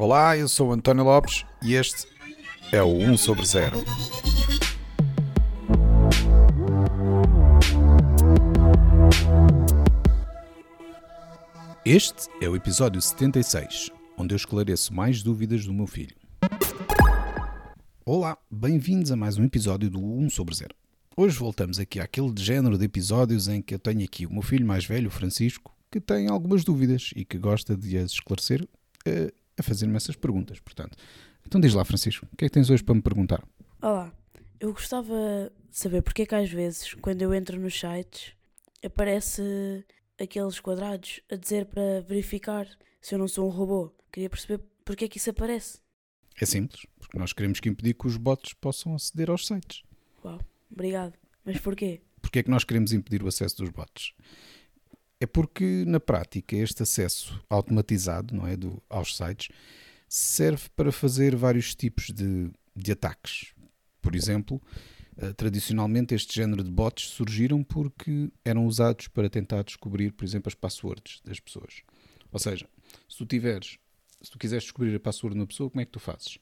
Olá, eu sou António Lopes e este é o 1 sobre 0. Este é o episódio 76, onde eu esclareço mais dúvidas do meu filho. Olá, bem-vindos a mais um episódio do 1 sobre 0. Hoje voltamos aqui àquele género de episódios em que eu tenho aqui o meu filho mais velho, Francisco, que tem algumas dúvidas e que gosta de as esclarecer uh, a fazer-me essas perguntas. Portanto, então diz lá, Francisco, o que é que tens hoje para me perguntar? Olá, eu gostava de saber porque é que às vezes, quando eu entro nos sites, aparece aqueles quadrados a dizer para verificar se eu não sou um robô. Queria perceber porque é que isso aparece. É simples, porque nós queremos que impedir que os bots possam aceder aos sites. Uau, obrigado. Mas porquê? Porquê é que nós queremos impedir o acesso dos bots? É porque, na prática, este acesso automatizado não é, do, aos sites serve para fazer vários tipos de, de ataques. Por exemplo, uh, tradicionalmente este género de bots surgiram porque eram usados para tentar descobrir, por exemplo, as passwords das pessoas. Ou seja, se tu tiveres, se tu quiseres descobrir a password de uma pessoa, como é que tu fazes?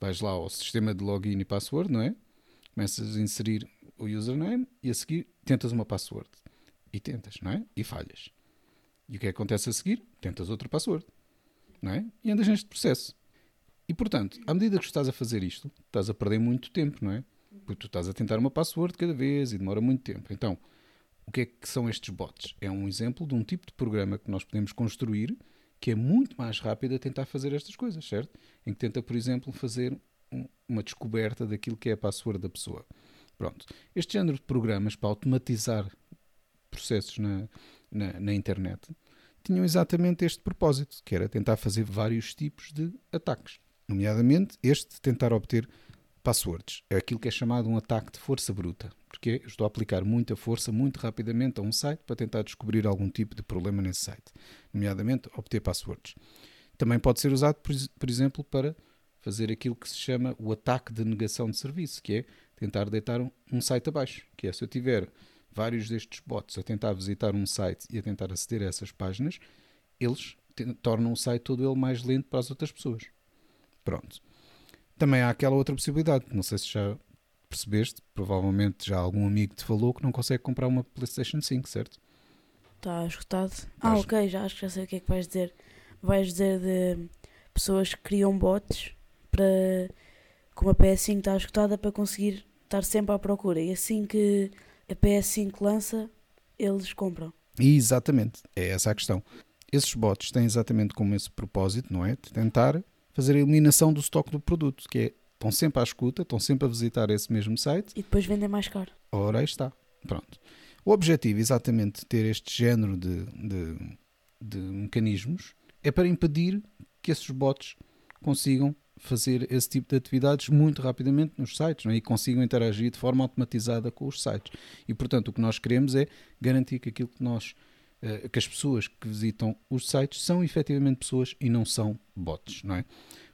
Vais lá ao sistema de login e password, não é? Começas a inserir o username e a seguir tentas uma password e tentas, não é? E falhas. E o que é que acontece a seguir? Tentas outra password, não é? E andas neste processo. E portanto, à medida que estás a fazer isto, estás a perder muito tempo, não é? Porque tu estás a tentar uma password cada vez e demora muito tempo. Então, o que é que são estes bots? É um exemplo de um tipo de programa que nós podemos construir que é muito mais rápido a tentar fazer estas coisas, certo? Em que tenta, por exemplo, fazer um, uma descoberta daquilo que é a password da pessoa. Pronto. Este género de programas para automatizar processos na, na, na internet tinham exatamente este propósito, que era tentar fazer vários tipos de ataques. Nomeadamente, este de tentar obter passwords. É aquilo que é chamado um ataque de força bruta, porque estou a aplicar muita força muito rapidamente a um site para tentar descobrir algum tipo de problema nesse site, nomeadamente obter passwords. Também pode ser usado, por exemplo, para fazer aquilo que se chama o ataque de negação de serviço, que é tentar deitar um site abaixo, que é se eu tiver vários destes bots a tentar visitar um site e a tentar aceder a essas páginas, eles tornam o site todo ele mais lento para as outras pessoas. Pronto. Também há aquela outra possibilidade, não sei se já percebeste, provavelmente já algum amigo te falou que não consegue comprar uma PlayStation 5, certo? Está esgotado. Ah, ok, já acho que já sei o que é que vais dizer. Vais dizer de pessoas que criam bots para como a PS5 está esgotada para conseguir estar sempre à procura. E assim que a PS5 lança, eles compram. Exatamente, é essa a questão. Esses bots têm exatamente como esse propósito, não é? De tentar fazer a eliminação do estoque do produto, que é estão sempre à escuta, estão sempre a visitar esse mesmo site. E depois vendem mais caro. Ora, aí está. Pronto. O objetivo, exatamente, de ter este género de, de, de mecanismos é para impedir que esses bots consigam fazer esse tipo de atividades muito rapidamente nos sites é? e consigam interagir de forma automatizada com os sites. E, portanto, o que nós queremos é garantir que aquilo que nós eh, que as pessoas que visitam os sites são efetivamente pessoas e não são bots, não é?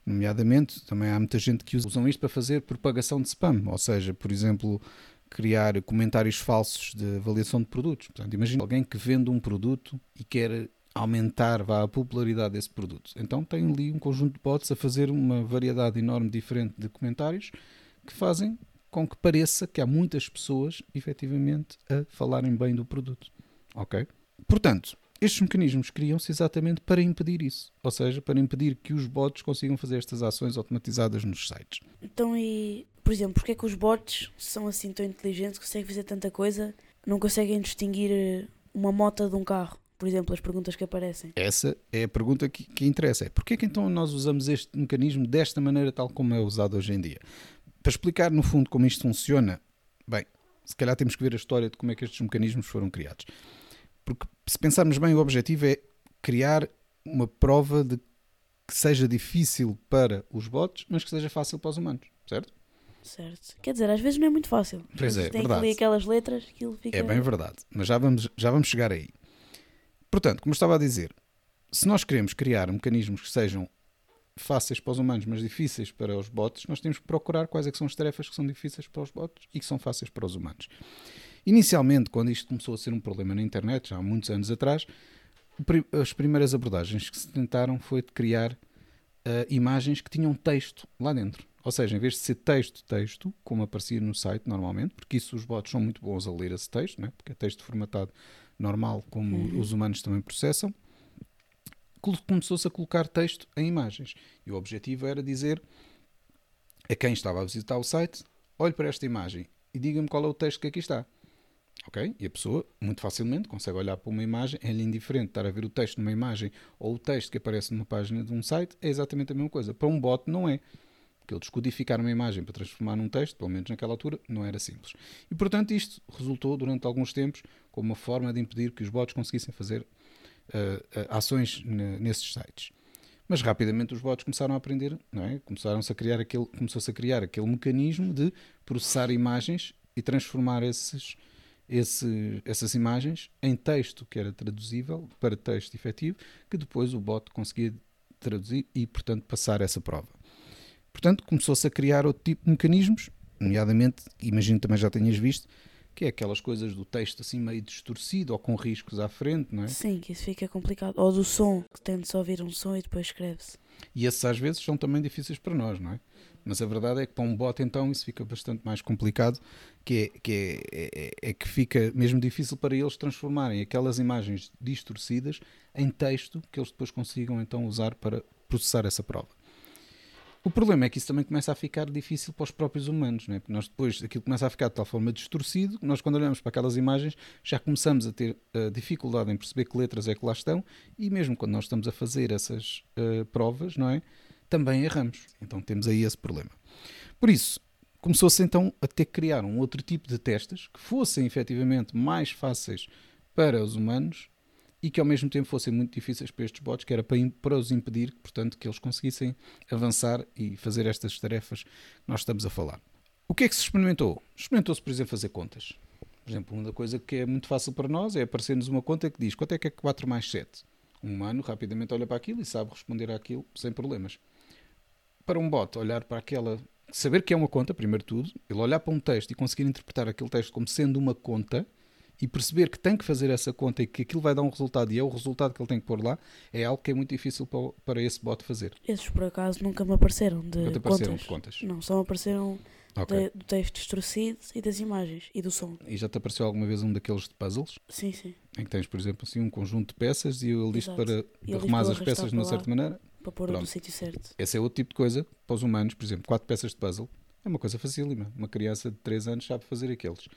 Nomeadamente, também há muita gente que usam isto para fazer propagação de spam, ou seja, por exemplo, criar comentários falsos de avaliação de produtos. Portanto, imagina alguém que vende um produto e quer aumentar vá, a popularidade desse produto. Então tem ali um conjunto de bots a fazer uma variedade enorme diferente de comentários que fazem com que pareça que há muitas pessoas efetivamente a falarem bem do produto. Ok? Portanto, estes mecanismos criam-se exatamente para impedir isso, ou seja, para impedir que os bots consigam fazer estas ações automatizadas nos sites. Então, e por exemplo, porque é que os bots são assim tão inteligentes, conseguem fazer tanta coisa, não conseguem distinguir eh, uma moto de um carro? Por exemplo, as perguntas que aparecem? Essa é a pergunta que, que interessa. É porquê que então nós usamos este mecanismo desta maneira tal como é usado hoje em dia? Para explicar no fundo como isto funciona, bem, se calhar temos que ver a história de como é que estes mecanismos foram criados. Porque se pensarmos bem, o objetivo é criar uma prova de que seja difícil para os bots, mas que seja fácil para os humanos, certo? Certo. Quer dizer, às vezes não é muito fácil. Pois é, Tem verdade. que ler aquelas letras, aquilo fica... É bem verdade, mas já vamos, já vamos chegar aí. Portanto, como estava a dizer, se nós queremos criar mecanismos que sejam fáceis para os humanos, mas difíceis para os bots, nós temos que procurar quais é que são as tarefas que são difíceis para os bots e que são fáceis para os humanos. Inicialmente, quando isto começou a ser um problema na internet, já há muitos anos atrás, as primeiras abordagens que se tentaram foi de criar imagens que tinham texto lá dentro. Ou seja, em vez de ser texto, texto, como aparecia no site normalmente, porque isso os bots são muito bons a ler esse texto, né? porque é texto formatado normal, como uhum. os humanos também processam, começou-se a colocar texto em imagens. E o objetivo era dizer a quem estava a visitar o site: olhe para esta imagem e diga-me qual é o texto que aqui está. Ok? E a pessoa, muito facilmente, consegue olhar para uma imagem, é-lhe indiferente estar a ver o texto numa imagem ou o texto que aparece numa página de um site, é exatamente a mesma coisa. Para um bot, não é. Porque ele descodificar uma imagem para transformar num texto, pelo menos naquela altura, não era simples. E portanto, isto resultou durante alguns tempos como uma forma de impedir que os bots conseguissem fazer uh, ações nesses sites. Mas rapidamente os bots começaram a aprender, não é? Começaram-se a criar aquele, começou-se a criar aquele mecanismo de processar imagens e transformar esses, esse, essas imagens em texto que era traduzível para texto efetivo, que depois o bot conseguia traduzir e, portanto, passar essa prova. Portanto, começou-se a criar outro tipo de mecanismos, nomeadamente, imagino também já tenhas visto, que é aquelas coisas do texto assim meio distorcido ou com riscos à frente, não é? Sim, que isso fica complicado. Ou do som, que tende-se a ouvir um som e depois escreve-se. E esses às vezes são também difíceis para nós, não é? Mas a verdade é que para um bot então isso fica bastante mais complicado, que é que, é, é, é que fica mesmo difícil para eles transformarem aquelas imagens distorcidas em texto que eles depois consigam então usar para processar essa prova. O problema é que isso também começa a ficar difícil para os próprios humanos, não é? porque nós depois aquilo começa a ficar de tal forma distorcido que nós, quando olhamos para aquelas imagens, já começamos a ter uh, dificuldade em perceber que letras é que lá estão e mesmo quando nós estamos a fazer essas uh, provas, não é? Também erramos. Então temos aí esse problema. Por isso, começou-se então a ter que criar um outro tipo de testes que fossem efetivamente mais fáceis para os humanos e que ao mesmo tempo fossem muito difíceis para estes bots, que era para, para os impedir, portanto, que eles conseguissem avançar e fazer estas tarefas que nós estamos a falar. O que é que se experimentou? Experimentou-se, por exemplo, fazer contas. Por exemplo, uma coisa que é muito fácil para nós é aparecer-nos uma conta que diz quanto é que é 4 mais 7. Um humano rapidamente olha para aquilo e sabe responder àquilo sem problemas. Para um bot olhar para aquela, saber que é uma conta, primeiro de tudo, ele olhar para um texto e conseguir interpretar aquele texto como sendo uma conta, e perceber que tem que fazer essa conta e que aquilo vai dar um resultado e é o resultado que ele tem que pôr lá, é algo que é muito difícil para, para esse bot fazer. Esses por acaso nunca me apareceram de nunca apareceram contas. De contas. Não, só me apareceram okay. de, do texto distorcido e das imagens e do som. E já te apareceu alguma vez um daqueles de puzzles? Sim, sim. Em que tens, por exemplo, assim, um conjunto de peças e ele diz para arrumar as peças de uma certa maneira? Para pôr no sítio certo. Esse é outro tipo de coisa para os humanos, por exemplo, quatro peças de puzzle. É uma coisa facílima. Uma criança de 3 anos sabe fazer aqueles.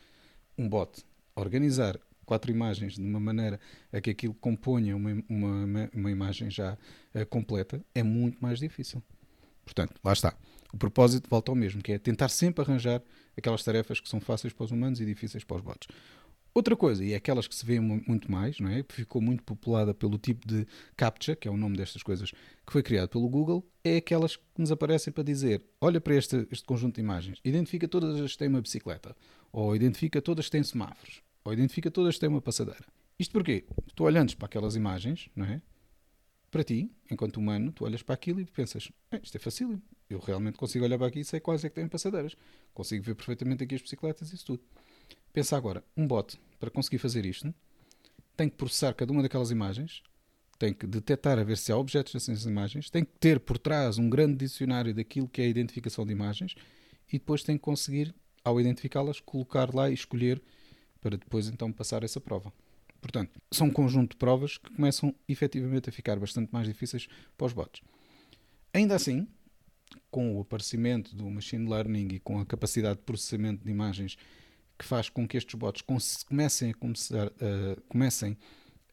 Um bot organizar quatro imagens de uma maneira a que aquilo componha uma, uma, uma imagem já uh, completa, é muito mais difícil. Portanto, lá está. O propósito volta ao mesmo, que é tentar sempre arranjar aquelas tarefas que são fáceis para os humanos e difíceis para os bots. Outra coisa, e é aquelas que se vê muito mais, não é? ficou muito populada pelo tipo de CAPTCHA, que é o nome destas coisas, que foi criado pelo Google, é aquelas que nos aparecem para dizer: olha para este, este conjunto de imagens, identifica todas as que têm uma bicicleta, ou identifica todas que têm semáforos, ou identifica todas que têm uma passadeira. Isto porquê? Tu olhando para aquelas imagens, não é? Para ti, enquanto humano, tu olhas para aquilo e pensas, eh, isto é fácil, eu realmente consigo olhar para aqui e sei quais é que têm passadeiras. Consigo ver perfeitamente aqui as bicicletas e isso tudo. Pensa agora, um bot, para conseguir fazer isto, tem que processar cada uma daquelas imagens, tem que detectar a ver se há objetos nessas imagens, tem que ter por trás um grande dicionário daquilo que é a identificação de imagens e depois tem que conseguir, ao identificá-las, colocar lá e escolher para depois então passar essa prova. Portanto, são um conjunto de provas que começam efetivamente a ficar bastante mais difíceis para os bots. Ainda assim, com o aparecimento do machine learning e com a capacidade de processamento de imagens que faz com que estes bots comecem a, começar, uh, comecem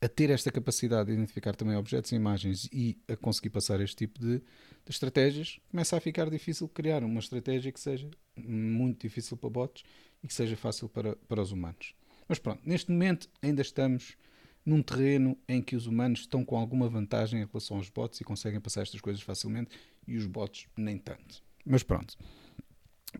a ter esta capacidade de identificar também objetos e imagens e a conseguir passar este tipo de, de, estratégias, começa a ficar difícil criar uma estratégia que seja muito difícil para bots e que seja fácil para, para os humanos. Mas pronto, neste momento ainda estamos num terreno em que os humanos estão com alguma vantagem em relação aos bots e conseguem passar estas coisas facilmente e os bots nem tanto. Mas pronto.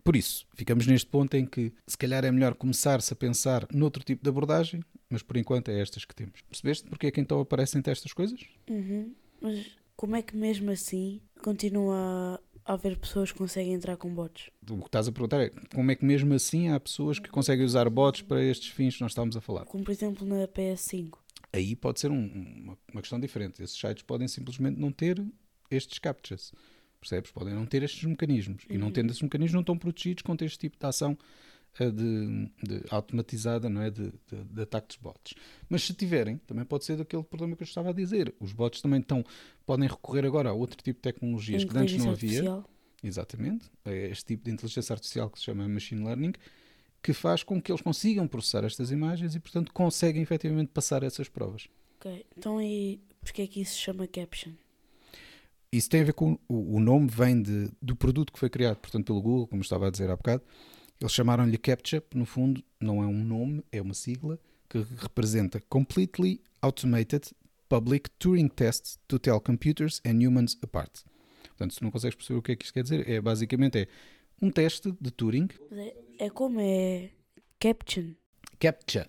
Por isso, ficamos neste ponto em que se calhar é melhor começar-se a pensar noutro tipo de abordagem, mas por enquanto é estas que temos. Percebeste porque é que então aparecem estas coisas? Uhum. Mas como é que mesmo assim continua haver pessoas que conseguem entrar com bots? O que estás a perguntar é como é que mesmo assim há pessoas que conseguem usar bots para estes fins que nós estamos a falar? Como por exemplo na PS5. Aí pode ser um, uma, questão diferente. Esses sites podem simplesmente não ter estes captchas. percebes? Podem não ter estes mecanismos. E não Uhum. tendo esses mecanismos, não estão protegidos contra este tipo de ação de, de automatizada, não é? De, de, de ataque dos bots. Mas se tiverem, também pode ser daquele problema que eu estava a dizer. Os bots também estão, podem recorrer agora a outro tipo de tecnologias que antes não havia. Artificial. Exatamente. É este tipo de inteligência artificial que se chama machine learning, que faz com que eles consigam processar estas imagens e, portanto, conseguem efetivamente passar essas provas. Ok, então e porquê é que isso se chama caption? Isso tem a ver com o, o nome vem de, do produto que foi criado, portanto, pelo Google, como estava a dizer há bocado. Eles chamaram-lhe CAPTCHA, no fundo, não é um nome, é uma sigla que representa Completely Automated Public Turing Test to Tell Computers and Humans Apart. Portanto, se não consegues perceber o que é que isto quer dizer, é basicamente é um teste de Turing, É, é como é caption. CAPTCHA,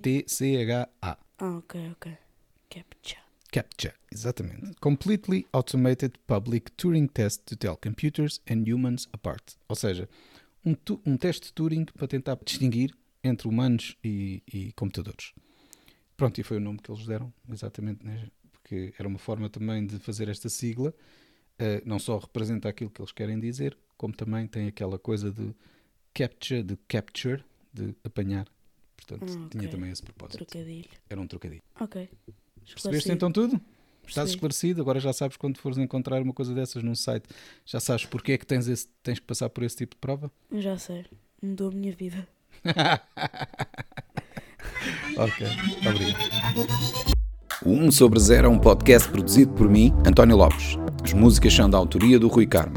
C-A-P-T-C-H-A. Ah, ok, ok. Captcha. CAPTCHA, exatamente. Completely Automated Public Turing Test to Tell Computers and Humans Apart. Ou seja, um, tu- um teste de Turing para tentar distinguir entre humanos e, e computadores. Pronto, e foi o nome que eles deram, exatamente, né? porque era uma forma também de fazer esta sigla. eh, não só representa aquilo que eles querem dizer, como também tem aquela coisa de capture, de capture, de apanhar. Portanto, Ah, tinha ok. também esse propósito. Trocadilho. Era um trocadilho. Ok. Percebeste Esclarecido. então tudo? Estás esclarecido, agora já sabes quando fores encontrar uma coisa dessas num site, já sabes porque é que tens, esse- tens que passar por esse tipo de prova? Já sei. Mudou a minha vida. ok, obrigado. O 1 sobre 0 é um podcast produzido por mim, António Lopes. As músicas são da autoria do Rui Carmo.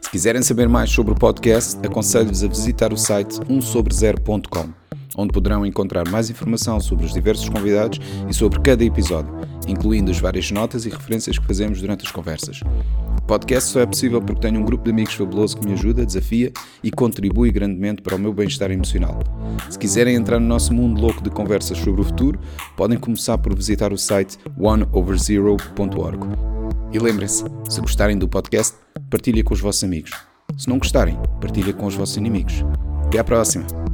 Se quiserem saber mais sobre o podcast, aconselho-vos a visitar o site 1sobre0.com, onde poderão encontrar mais informação sobre os diversos convidados e sobre cada episódio, incluindo as várias notas e referências que fazemos durante as conversas. O podcast só é possível porque tenho um grupo de amigos fabuloso que me ajuda, desafia e contribui grandemente para o meu bem-estar emocional. Se quiserem entrar no nosso mundo louco de conversas sobre o futuro, podem começar por visitar o site oneoverzero.org. E lembrem-se, se gostarem do podcast, partilhem com os vossos amigos. Se não gostarem, partilhem com os vossos inimigos. Até à próxima!